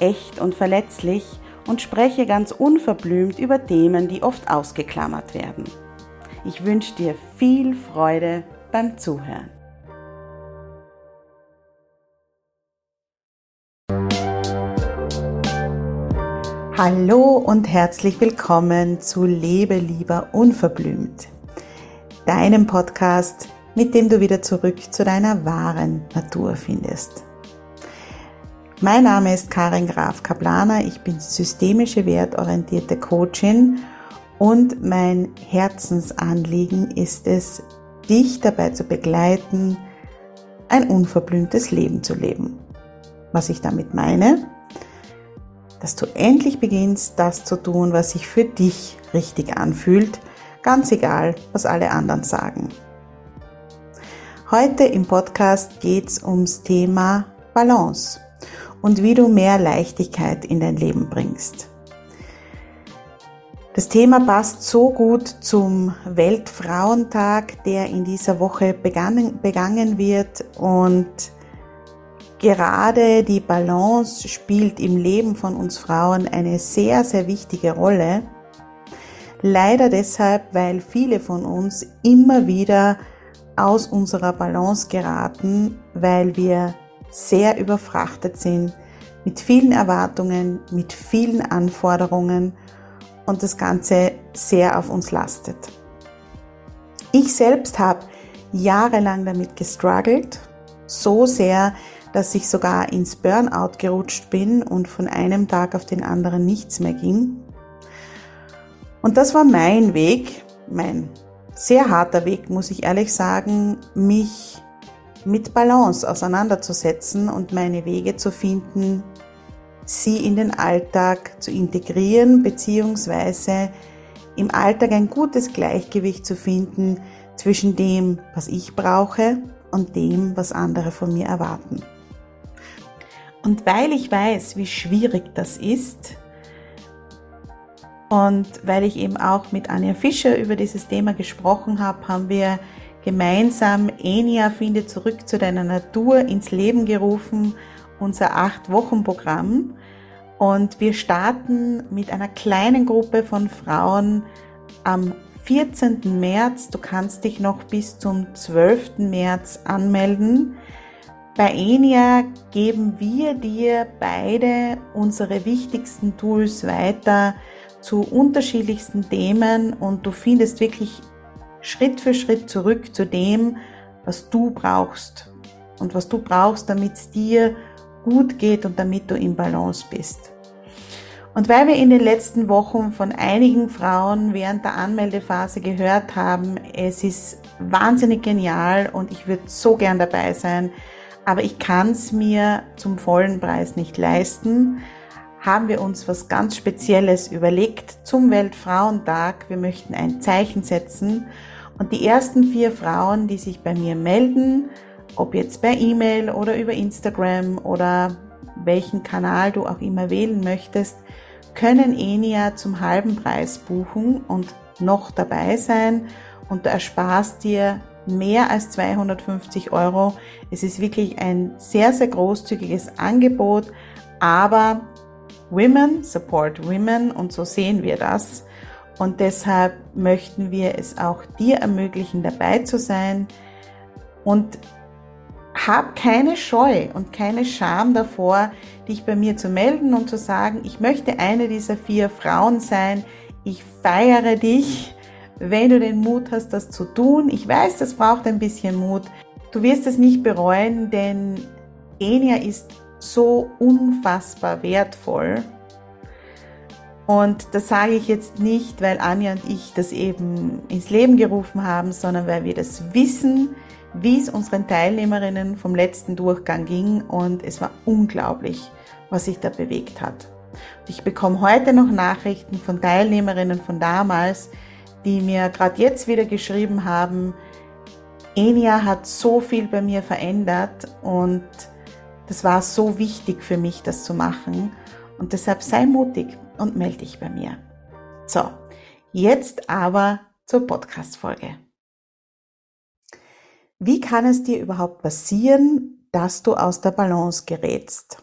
echt und verletzlich und spreche ganz unverblümt über Themen, die oft ausgeklammert werden. Ich wünsche dir viel Freude beim Zuhören. Hallo und herzlich willkommen zu Lebe lieber unverblümt, deinem Podcast, mit dem du wieder zurück zu deiner wahren Natur findest. Mein Name ist Karin Graf Kaplaner, ich bin systemische wertorientierte Coachin und mein Herzensanliegen ist es, dich dabei zu begleiten, ein unverblümtes Leben zu leben. Was ich damit meine? Dass du endlich beginnst, das zu tun, was sich für dich richtig anfühlt, ganz egal, was alle anderen sagen. Heute im Podcast geht es ums Thema Balance und wie du mehr Leichtigkeit in dein Leben bringst. Das Thema passt so gut zum Weltfrauentag, der in dieser Woche begangen, begangen wird und gerade die Balance spielt im Leben von uns Frauen eine sehr, sehr wichtige Rolle. Leider deshalb, weil viele von uns immer wieder aus unserer Balance geraten, weil wir sehr überfrachtet sind, mit vielen Erwartungen, mit vielen Anforderungen und das Ganze sehr auf uns lastet. Ich selbst habe jahrelang damit gestruggelt, so sehr, dass ich sogar ins Burnout gerutscht bin und von einem Tag auf den anderen nichts mehr ging. Und das war mein Weg, mein sehr harter Weg, muss ich ehrlich sagen, mich mit Balance auseinanderzusetzen und meine Wege zu finden, sie in den Alltag zu integrieren bzw. im Alltag ein gutes Gleichgewicht zu finden zwischen dem, was ich brauche und dem, was andere von mir erwarten. Und weil ich weiß, wie schwierig das ist, und weil ich eben auch mit Anja Fischer über dieses Thema gesprochen habe, haben wir gemeinsam Enia finde zurück zu deiner Natur ins Leben gerufen, unser acht Wochen Programm. Und wir starten mit einer kleinen Gruppe von Frauen am 14. März. Du kannst dich noch bis zum 12. März anmelden. Bei Enia geben wir dir beide unsere wichtigsten Tools weiter zu unterschiedlichsten Themen und du findest wirklich Schritt für Schritt zurück zu dem, was du brauchst und was du brauchst, damit es dir gut geht und damit du im Balance bist. Und weil wir in den letzten Wochen von einigen Frauen während der Anmeldephase gehört haben, es ist wahnsinnig genial und ich würde so gern dabei sein, aber ich kann es mir zum vollen Preis nicht leisten, haben wir uns was ganz Spezielles überlegt zum Weltfrauentag. Wir möchten ein Zeichen setzen und die ersten vier Frauen, die sich bei mir melden, ob jetzt per E-Mail oder über Instagram oder welchen Kanal du auch immer wählen möchtest, können Enia zum halben Preis buchen und noch dabei sein und du ersparst dir mehr als 250 Euro. Es ist wirklich ein sehr, sehr großzügiges Angebot, aber Women support Women und so sehen wir das. Und deshalb möchten wir es auch dir ermöglichen, dabei zu sein. Und hab keine Scheu und keine Scham davor, dich bei mir zu melden und zu sagen, ich möchte eine dieser vier Frauen sein. Ich feiere dich, wenn du den Mut hast, das zu tun. Ich weiß, das braucht ein bisschen Mut. Du wirst es nicht bereuen, denn Enia ist so unfassbar wertvoll. Und das sage ich jetzt nicht, weil Anja und ich das eben ins Leben gerufen haben, sondern weil wir das wissen, wie es unseren Teilnehmerinnen vom letzten Durchgang ging. Und es war unglaublich, was sich da bewegt hat. Ich bekomme heute noch Nachrichten von Teilnehmerinnen von damals, die mir gerade jetzt wieder geschrieben haben, Enia hat so viel bei mir verändert und das war so wichtig für mich, das zu machen. Und deshalb sei mutig und melde dich bei mir. So, jetzt aber zur Podcast-Folge. Wie kann es dir überhaupt passieren, dass du aus der Balance gerätst?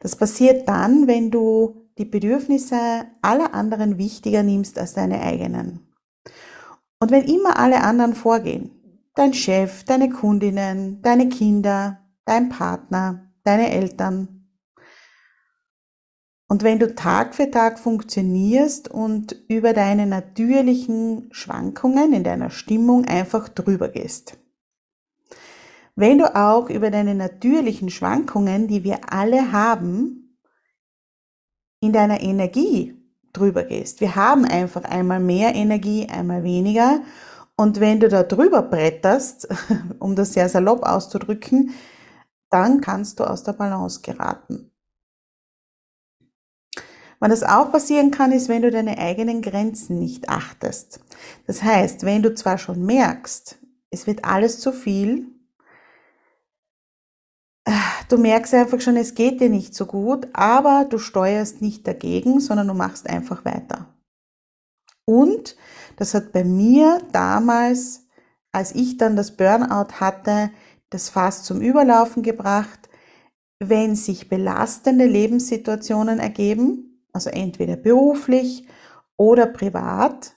Das passiert dann, wenn du die Bedürfnisse aller anderen wichtiger nimmst als deine eigenen. Und wenn immer alle anderen vorgehen, dein Chef, deine Kundinnen, deine Kinder, dein Partner, deine Eltern, und wenn du Tag für Tag funktionierst und über deine natürlichen Schwankungen in deiner Stimmung einfach drüber gehst. Wenn du auch über deine natürlichen Schwankungen, die wir alle haben, in deiner Energie drüber gehst. Wir haben einfach einmal mehr Energie, einmal weniger. Und wenn du da drüber bretterst, um das sehr salopp auszudrücken, dann kannst du aus der Balance geraten. Wann das auch passieren kann, ist, wenn du deine eigenen Grenzen nicht achtest. Das heißt, wenn du zwar schon merkst, es wird alles zu viel, du merkst einfach schon, es geht dir nicht so gut, aber du steuerst nicht dagegen, sondern du machst einfach weiter. Und das hat bei mir damals, als ich dann das Burnout hatte, das Fass zum Überlaufen gebracht, wenn sich belastende Lebenssituationen ergeben, also entweder beruflich oder privat,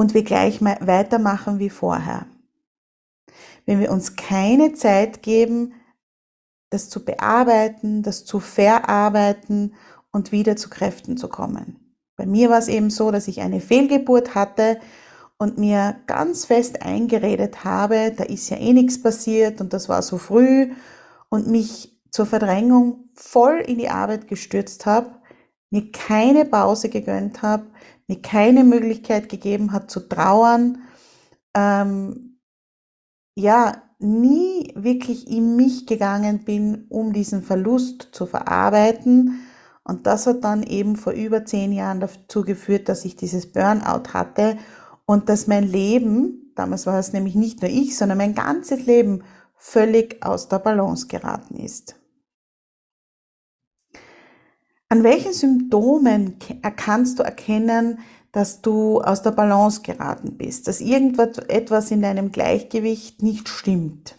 und wir gleich weitermachen wie vorher. Wenn wir uns keine Zeit geben, das zu bearbeiten, das zu verarbeiten und wieder zu Kräften zu kommen. Bei mir war es eben so, dass ich eine Fehlgeburt hatte und mir ganz fest eingeredet habe, da ist ja eh nichts passiert und das war so früh und mich zur Verdrängung voll in die Arbeit gestürzt habe, mir keine Pause gegönnt habe, mir keine Möglichkeit gegeben hat zu trauern, ähm, ja, nie wirklich in mich gegangen bin, um diesen Verlust zu verarbeiten. Und das hat dann eben vor über zehn Jahren dazu geführt, dass ich dieses Burnout hatte und dass mein Leben, damals war es nämlich nicht nur ich, sondern mein ganzes Leben völlig aus der Balance geraten ist. An welchen Symptomen kannst du erkennen, dass du aus der Balance geraten bist, dass irgendwas etwas in deinem Gleichgewicht nicht stimmt.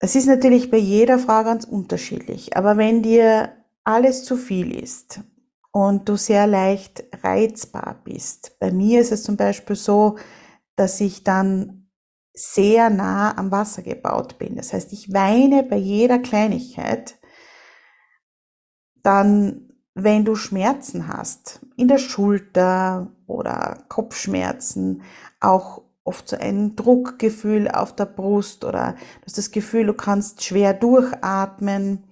Es ist natürlich bei jeder Frau ganz unterschiedlich, aber wenn dir alles zu viel ist und du sehr leicht reizbar bist, bei mir ist es zum Beispiel so, dass ich dann sehr nah am Wasser gebaut bin. Das heißt, ich weine bei jeder Kleinigkeit, dann wenn du Schmerzen hast, in der Schulter oder Kopfschmerzen, auch oft so ein Druckgefühl auf der Brust oder du hast das Gefühl, du kannst schwer durchatmen,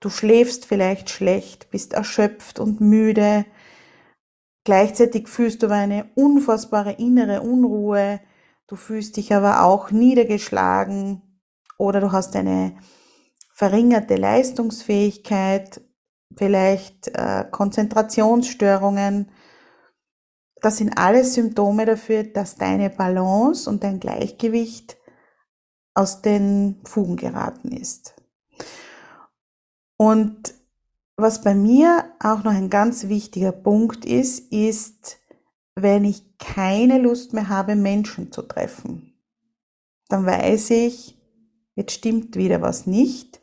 du schläfst vielleicht schlecht, bist erschöpft und müde, gleichzeitig fühlst du eine unfassbare innere Unruhe, du fühlst dich aber auch niedergeschlagen oder du hast eine verringerte Leistungsfähigkeit vielleicht äh, Konzentrationsstörungen. Das sind alles Symptome dafür, dass deine Balance und dein Gleichgewicht aus den Fugen geraten ist. Und was bei mir auch noch ein ganz wichtiger Punkt ist, ist, wenn ich keine Lust mehr habe, Menschen zu treffen, dann weiß ich, jetzt stimmt wieder was nicht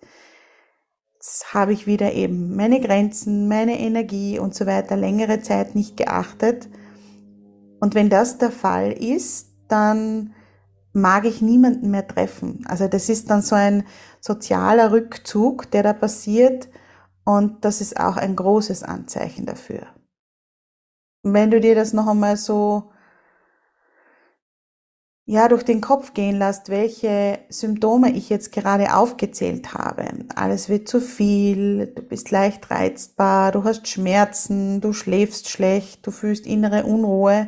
jetzt habe ich wieder eben meine Grenzen, meine Energie und so weiter längere Zeit nicht geachtet. Und wenn das der Fall ist, dann mag ich niemanden mehr treffen. Also das ist dann so ein sozialer Rückzug, der da passiert. Und das ist auch ein großes Anzeichen dafür. Wenn du dir das noch einmal so ja, durch den Kopf gehen lässt, welche Symptome ich jetzt gerade aufgezählt habe. Alles wird zu viel, du bist leicht reizbar, du hast Schmerzen, du schläfst schlecht, du fühlst innere Unruhe.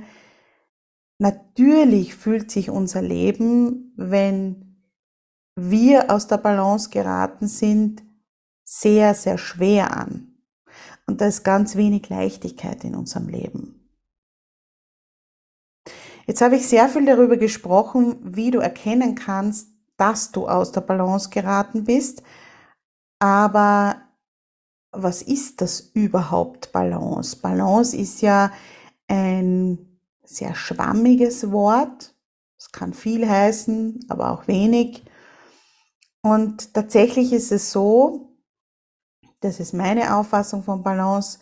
Natürlich fühlt sich unser Leben, wenn wir aus der Balance geraten sind, sehr, sehr schwer an. Und da ist ganz wenig Leichtigkeit in unserem Leben. Jetzt habe ich sehr viel darüber gesprochen, wie du erkennen kannst, dass du aus der Balance geraten bist. Aber was ist das überhaupt Balance? Balance ist ja ein sehr schwammiges Wort. Es kann viel heißen, aber auch wenig. Und tatsächlich ist es so, das ist meine Auffassung von Balance,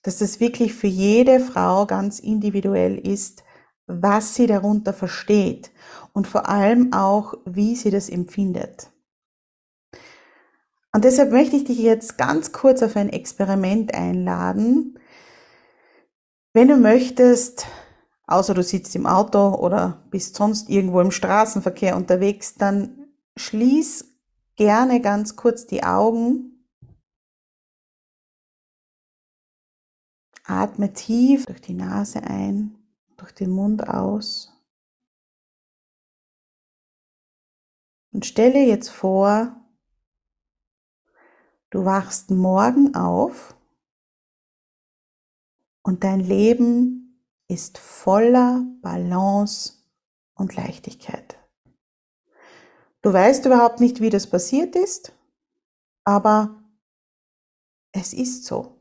dass es wirklich für jede Frau ganz individuell ist, was sie darunter versteht und vor allem auch, wie sie das empfindet. Und deshalb möchte ich dich jetzt ganz kurz auf ein Experiment einladen. Wenn du möchtest, außer du sitzt im Auto oder bist sonst irgendwo im Straßenverkehr unterwegs, dann schließ gerne ganz kurz die Augen. Atme tief durch die Nase ein durch den Mund aus. Und stelle jetzt vor, du wachst morgen auf und dein Leben ist voller Balance und Leichtigkeit. Du weißt überhaupt nicht, wie das passiert ist, aber es ist so.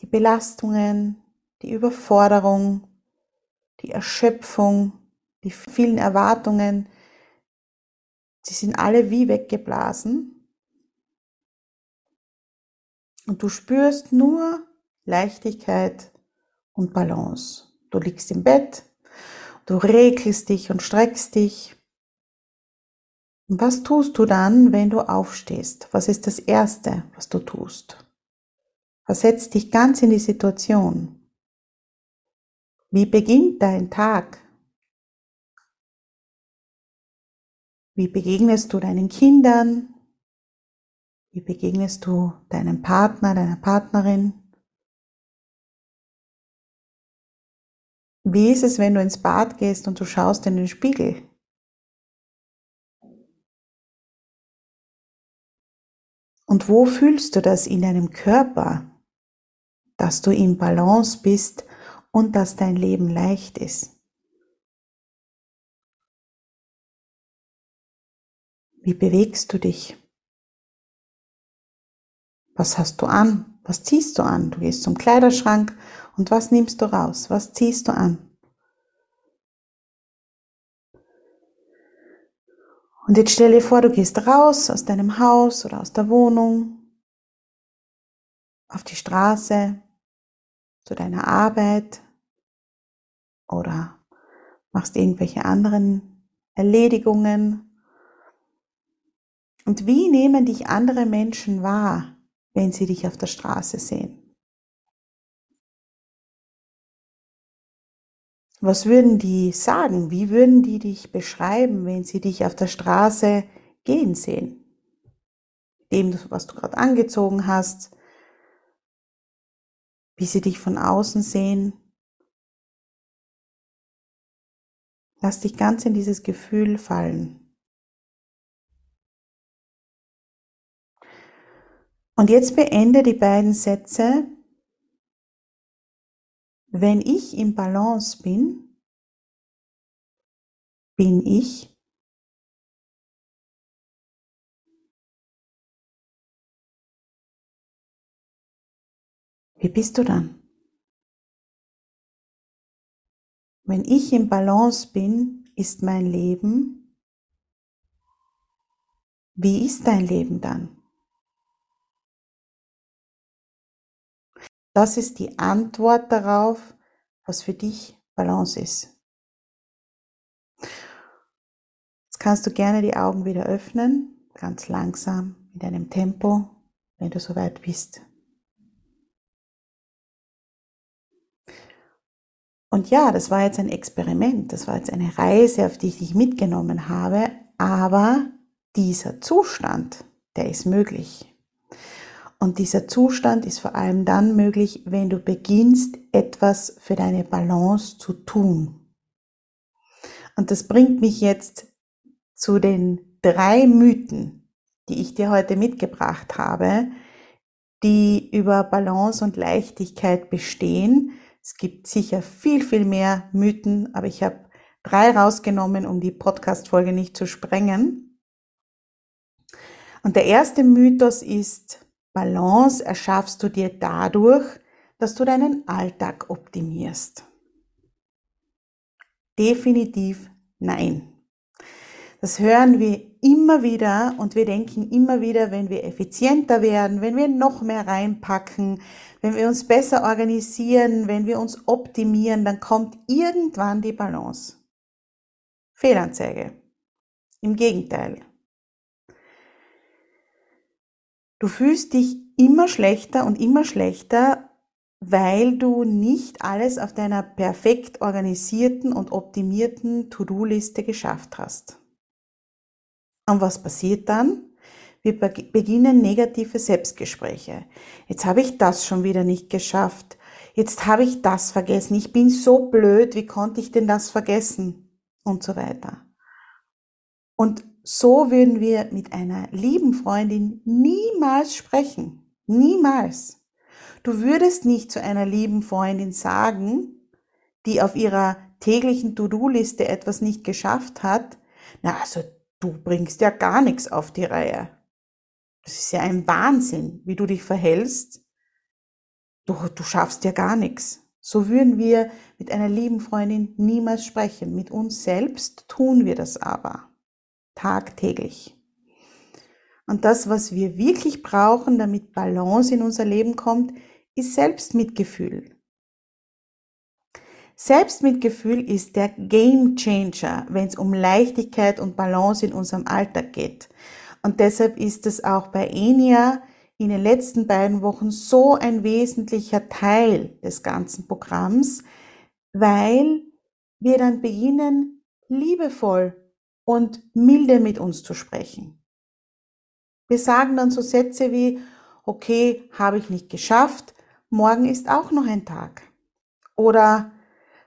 Die Belastungen, die Überforderung, die Erschöpfung, die vielen Erwartungen, sie sind alle wie weggeblasen. Und du spürst nur Leichtigkeit und Balance. Du liegst im Bett, du regelst dich und streckst dich. Und was tust du dann, wenn du aufstehst? Was ist das Erste, was du tust? Versetz dich ganz in die Situation. Wie beginnt dein Tag? Wie begegnest du deinen Kindern? Wie begegnest du deinem Partner, deiner Partnerin? Wie ist es, wenn du ins Bad gehst und du schaust in den Spiegel? Und wo fühlst du das in deinem Körper, dass du im Balance bist und dass dein Leben leicht ist. Wie bewegst du dich? Was hast du an? Was ziehst du an? Du gehst zum Kleiderschrank und was nimmst du raus? Was ziehst du an? Und jetzt stell dir vor, du gehst raus aus deinem Haus oder aus der Wohnung, auf die Straße, zu deiner Arbeit, oder machst irgendwelche anderen Erledigungen. Und wie nehmen dich andere Menschen wahr, wenn sie dich auf der Straße sehen? Was würden die sagen? Wie würden die dich beschreiben, wenn sie dich auf der Straße gehen sehen? Dem, was du gerade angezogen hast, wie sie dich von außen sehen, Lass dich ganz in dieses Gefühl fallen. Und jetzt beende die beiden Sätze. Wenn ich im Balance bin, bin ich Wie bist du dann? Wenn ich im Balance bin, ist mein Leben. Wie ist dein Leben dann? Das ist die Antwort darauf, was für dich Balance ist. Jetzt kannst du gerne die Augen wieder öffnen, ganz langsam, mit einem Tempo, wenn du soweit bist. Und ja, das war jetzt ein Experiment, das war jetzt eine Reise, auf die ich dich mitgenommen habe, aber dieser Zustand, der ist möglich. Und dieser Zustand ist vor allem dann möglich, wenn du beginnst, etwas für deine Balance zu tun. Und das bringt mich jetzt zu den drei Mythen, die ich dir heute mitgebracht habe, die über Balance und Leichtigkeit bestehen. Es gibt sicher viel, viel mehr Mythen, aber ich habe drei rausgenommen, um die Podcast-Folge nicht zu sprengen. Und der erste Mythos ist, Balance erschaffst du dir dadurch, dass du deinen Alltag optimierst. Definitiv nein. Das hören wir immer wieder und wir denken immer wieder, wenn wir effizienter werden, wenn wir noch mehr reinpacken, wenn wir uns besser organisieren, wenn wir uns optimieren, dann kommt irgendwann die Balance. Fehlanzeige. Im Gegenteil. Du fühlst dich immer schlechter und immer schlechter, weil du nicht alles auf deiner perfekt organisierten und optimierten To-Do-Liste geschafft hast. Und was passiert dann? Wir beginnen negative Selbstgespräche. Jetzt habe ich das schon wieder nicht geschafft. Jetzt habe ich das vergessen. Ich bin so blöd. Wie konnte ich denn das vergessen? Und so weiter. Und so würden wir mit einer lieben Freundin niemals sprechen. Niemals. Du würdest nicht zu einer lieben Freundin sagen, die auf ihrer täglichen To-Do-Liste etwas nicht geschafft hat, na, also du bringst ja gar nichts auf die Reihe. Das ist ja ein Wahnsinn, wie du dich verhältst. Du, du schaffst ja gar nichts. So würden wir mit einer lieben Freundin niemals sprechen. Mit uns selbst tun wir das aber. Tagtäglich. Und das, was wir wirklich brauchen, damit Balance in unser Leben kommt, ist Selbstmitgefühl. Selbstmitgefühl ist der Game Changer, wenn es um Leichtigkeit und Balance in unserem Alltag geht. Und deshalb ist es auch bei Enia in den letzten beiden Wochen so ein wesentlicher Teil des ganzen Programms, weil wir dann beginnen, liebevoll und milde mit uns zu sprechen. Wir sagen dann so Sätze wie, okay, habe ich nicht geschafft, morgen ist auch noch ein Tag. Oder,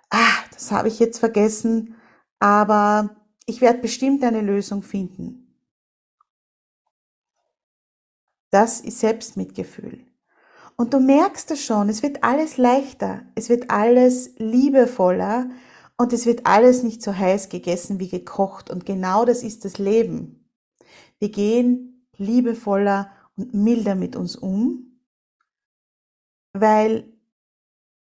ah, das habe ich jetzt vergessen, aber ich werde bestimmt eine Lösung finden. Das ist Selbstmitgefühl. Und du merkst es schon, es wird alles leichter, es wird alles liebevoller und es wird alles nicht so heiß gegessen wie gekocht. Und genau das ist das Leben. Wir gehen liebevoller und milder mit uns um, weil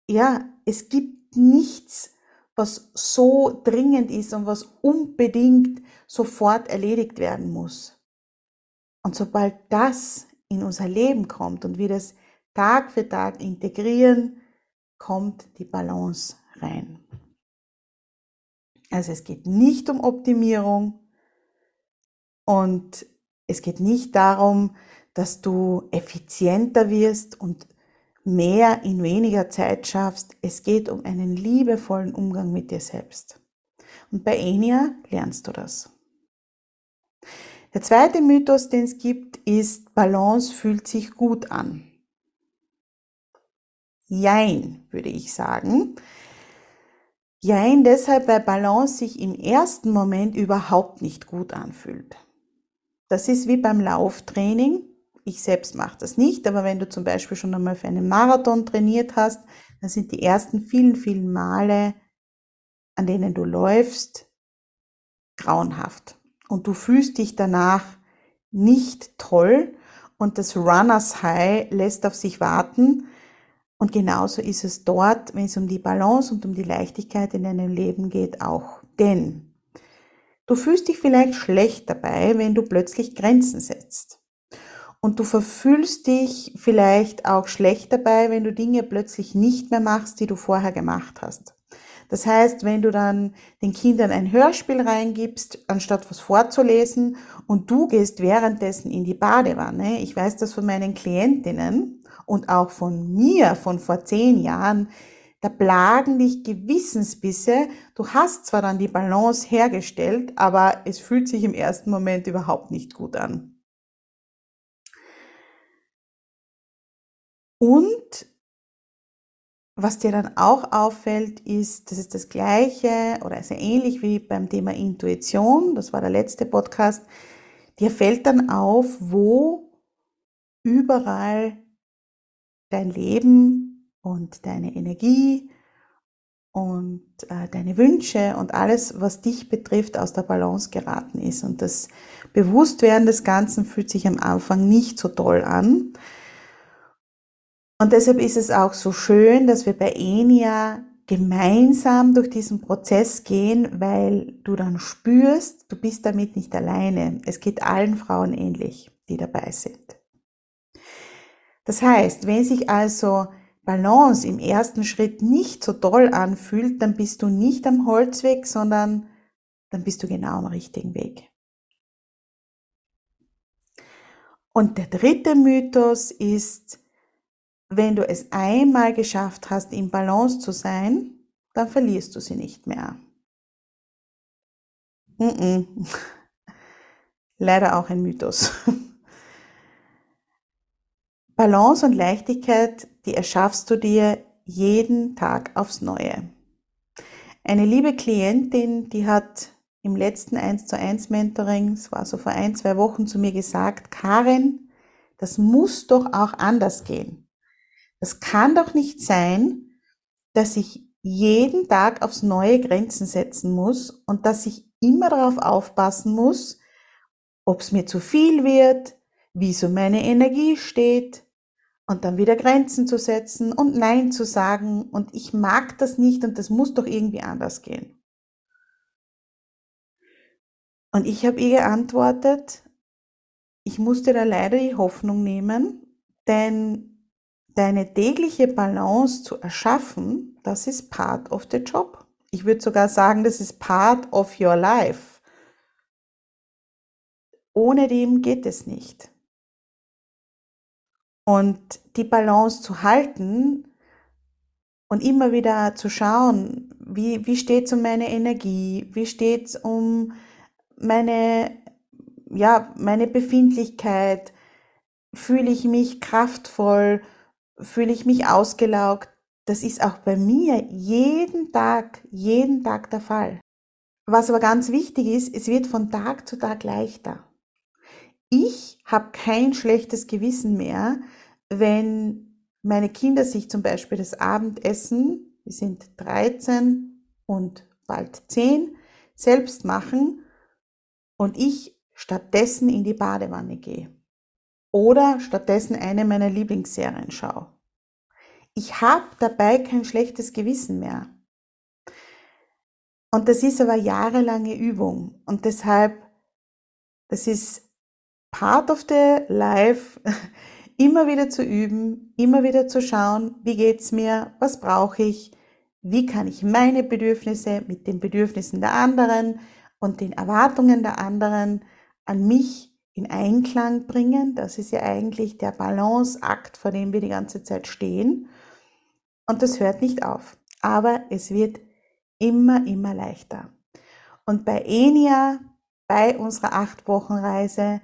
ja, es gibt nichts, was so dringend ist und was unbedingt sofort erledigt werden muss. Und sobald das in unser Leben kommt und wir das Tag für Tag integrieren, kommt die Balance rein. Also es geht nicht um Optimierung und es geht nicht darum, dass du effizienter wirst und mehr in weniger Zeit schaffst. Es geht um einen liebevollen Umgang mit dir selbst. Und bei Enia lernst du das. Der zweite Mythos, den es gibt, ist, Balance fühlt sich gut an. Jein, würde ich sagen. Jein deshalb, weil Balance sich im ersten Moment überhaupt nicht gut anfühlt. Das ist wie beim Lauftraining. Ich selbst mache das nicht, aber wenn du zum Beispiel schon einmal für einen Marathon trainiert hast, dann sind die ersten vielen, vielen Male, an denen du läufst, grauenhaft. Und du fühlst dich danach nicht toll und das Runners High lässt auf sich warten und genauso ist es dort, wenn es um die Balance und um die Leichtigkeit in deinem Leben geht, auch. Denn du fühlst dich vielleicht schlecht dabei, wenn du plötzlich Grenzen setzt. Und du verfühlst dich vielleicht auch schlecht dabei, wenn du Dinge plötzlich nicht mehr machst, die du vorher gemacht hast. Das heißt, wenn du dann den Kindern ein Hörspiel reingibst, anstatt was vorzulesen, und du gehst währenddessen in die Badewanne, ich weiß das von meinen Klientinnen und auch von mir von vor zehn Jahren, da plagen dich Gewissensbisse. Du hast zwar dann die Balance hergestellt, aber es fühlt sich im ersten Moment überhaupt nicht gut an. Und was dir dann auch auffällt, ist, das ist das gleiche oder sehr ähnlich wie beim Thema Intuition, das war der letzte Podcast, dir fällt dann auf, wo überall dein Leben und deine Energie und äh, deine Wünsche und alles, was dich betrifft, aus der Balance geraten ist. Und das Bewusstwerden des Ganzen fühlt sich am Anfang nicht so toll an, und deshalb ist es auch so schön, dass wir bei Enia gemeinsam durch diesen Prozess gehen, weil du dann spürst, du bist damit nicht alleine. Es geht allen Frauen ähnlich, die dabei sind. Das heißt, wenn sich also Balance im ersten Schritt nicht so toll anfühlt, dann bist du nicht am Holzweg, sondern dann bist du genau am richtigen Weg. Und der dritte Mythos ist, wenn du es einmal geschafft hast, im Balance zu sein, dann verlierst du sie nicht mehr. Mm -mm. Leider auch ein Mythos. Balance und Leichtigkeit, die erschaffst du dir jeden Tag aufs Neue. Eine liebe Klientin, die hat im letzten 1 zu 1 Mentoring, es war so vor ein, zwei Wochen zu mir gesagt, Karin, das muss doch auch anders gehen. Es kann doch nicht sein, dass ich jeden Tag aufs neue Grenzen setzen muss und dass ich immer darauf aufpassen muss, ob es mir zu viel wird, wie so meine Energie steht und dann wieder Grenzen zu setzen und Nein zu sagen und ich mag das nicht und das muss doch irgendwie anders gehen. Und ich habe ihr geantwortet, ich musste da leider die Hoffnung nehmen, denn deine tägliche Balance zu erschaffen, das ist part of the job. Ich würde sogar sagen, das ist part of your life. Ohne dem geht es nicht. Und die Balance zu halten und immer wieder zu schauen, wie, wie steht es um meine Energie, wie steht es um meine, ja, meine Befindlichkeit, fühle ich mich kraftvoll, fühle ich mich ausgelaugt. Das ist auch bei mir jeden Tag, jeden Tag der Fall. Was aber ganz wichtig ist, es wird von Tag zu Tag leichter. Ich habe kein schlechtes Gewissen mehr, wenn meine Kinder sich zum Beispiel das Abendessen, wir sind 13 und bald 10, selbst machen und ich stattdessen in die Badewanne gehe oder stattdessen eine meiner Lieblingsserien schaue. Ich habe dabei kein schlechtes Gewissen mehr. Und das ist aber jahrelange Übung und deshalb, das ist part of the life, immer wieder zu üben, immer wieder zu schauen, wie geht's mir, was brauche ich, wie kann ich meine Bedürfnisse mit den Bedürfnissen der anderen und den Erwartungen der anderen an mich in Einklang bringen. Das ist ja eigentlich der Balanceakt, vor dem wir die ganze Zeit stehen. Und das hört nicht auf. Aber es wird immer, immer leichter. Und bei Enia, bei unserer acht Wochen Reise,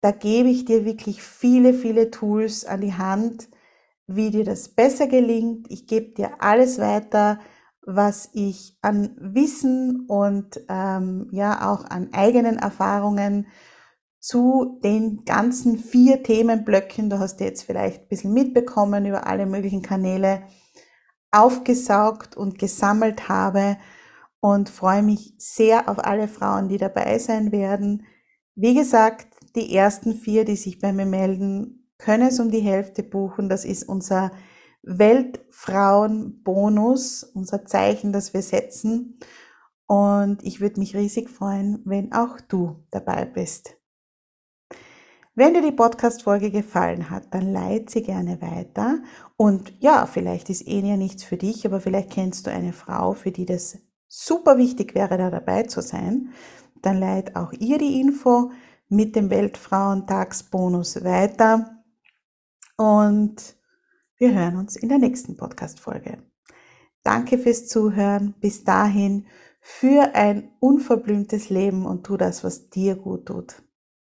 da gebe ich dir wirklich viele, viele Tools an die Hand, wie dir das besser gelingt. Ich gebe dir alles weiter, was ich an Wissen und ähm, ja auch an eigenen Erfahrungen zu den ganzen vier Themenblöcken, du hast jetzt vielleicht ein bisschen mitbekommen über alle möglichen Kanäle, aufgesaugt und gesammelt habe und freue mich sehr auf alle Frauen, die dabei sein werden. Wie gesagt, die ersten vier, die sich bei mir melden, können es um die Hälfte buchen. Das ist unser Weltfrauenbonus, unser Zeichen, das wir setzen. Und ich würde mich riesig freuen, wenn auch du dabei bist. Wenn dir die Podcast-Folge gefallen hat, dann leite sie gerne weiter. Und ja, vielleicht ist Enia nichts für dich, aber vielleicht kennst du eine Frau, für die das super wichtig wäre, da dabei zu sein. Dann leite auch ihr die Info mit dem Weltfrauentagsbonus weiter. Und wir hören uns in der nächsten Podcast-Folge. Danke fürs Zuhören. Bis dahin für ein unverblümtes Leben und tu das, was dir gut tut.